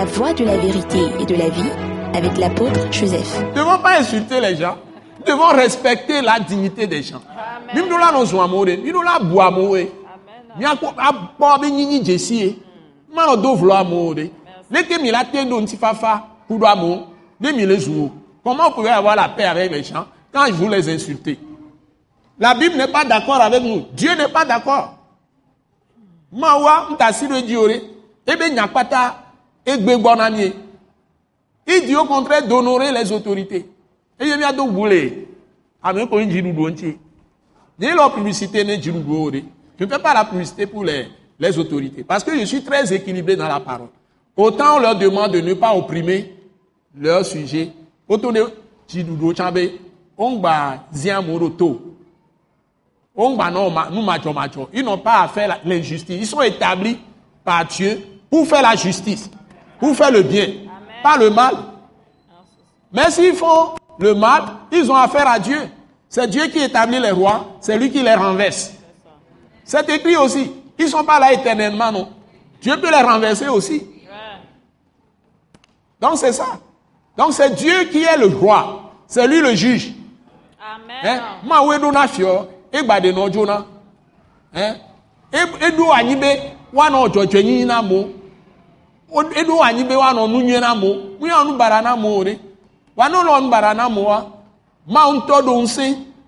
la voie de la vérité et de la vie avec l'apôtre Joseph. Nous ne devons pas insulter les gens. Nous devons respecter la dignité des gens. Jours. Comment vous pouvez avoir la paix avec les gens quand vous les insultez? La Bible n'est pas d'accord avec nous. Dieu n'est pas d'accord. Mawa, egbe bonamie. Il dit au contraire d'honorer les autorités. Et il y a d'autres boulets. Amen, pour une jirou donti. Dis la publicité Je ne fais pas la publicité pour les, les autorités. Parce que je suis très équilibré dans la parole. Autant on leur demande de ne pas opprimer leur sujet. Autant de chambe. On va. On va non, nous macho macho. Ils n'ont pas à faire l'injustice. Ils sont établis par Dieu pour faire la justice. Pour faire le bien pas le mal. Mais s'ils font le mal, ils ont affaire à Dieu. C'est Dieu qui établit les rois, c'est lui qui les renverse. C'est écrit aussi. Ils ne sont pas là éternellement, non. Dieu peut les renverser aussi. Donc c'est ça. Donc c'est Dieu qui est le roi. C'est lui le juge. Amen. Hein? Edo anyi be wa no nu nwe na mo. Ya nu bara na mo re. Wa nu bara na mo wa. Ma un to do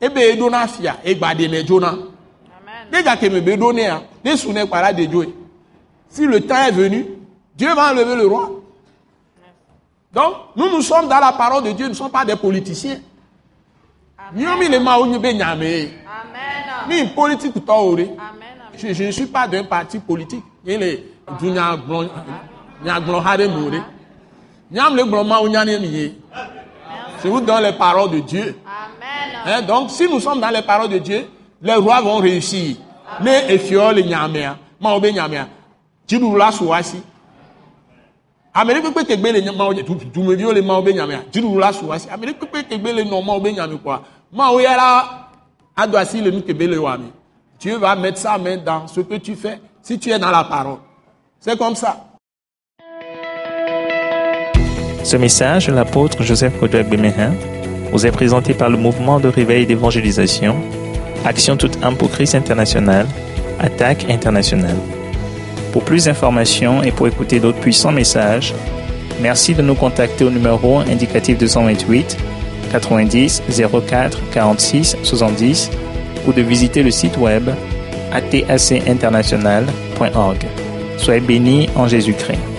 ebe edo na afia déjà que me be do ne a ne su ne para de joe si le temps est venu Dieu va enlever le roi. Donc nous nous sommes dans la parole de Dieu nous ne sommes pas des politiciens. Nyomi le ma onye be nyame. Amen. Ni politique to ore. Amen je, je ne suis pas d'un parti politique. Il est dunya je vous donne les paroles de Dieu. Hein, donc, si nous sommes dans les paroles de Dieu, les rois vont réussir. Ne efiole nyamea, ma obe nyamea. Jidu la suwasi. Amérique peut que le ma obe tu me viole ma obe nyamea. Jidu la suwasi. Amérique peut que le non ma obe nyame quoi. Ma oyara adoisi le nous que le wami. Dieu va mettre sa main dans ce que tu fais si tu es dans la parole. C'est comme ça. Ce message l'apôtre Joseph Kodouak Bemehin vous est présenté par le mouvement de réveil d'évangélisation, Action toute âme pour Christ international, Attaque internationale. Pour plus d'informations et pour écouter d'autres puissants messages, merci de nous contacter au numéro indicatif 228 90 04 46 70 ou de visiter le site web atacinternational.org. Soyez bénis en Jésus-Christ.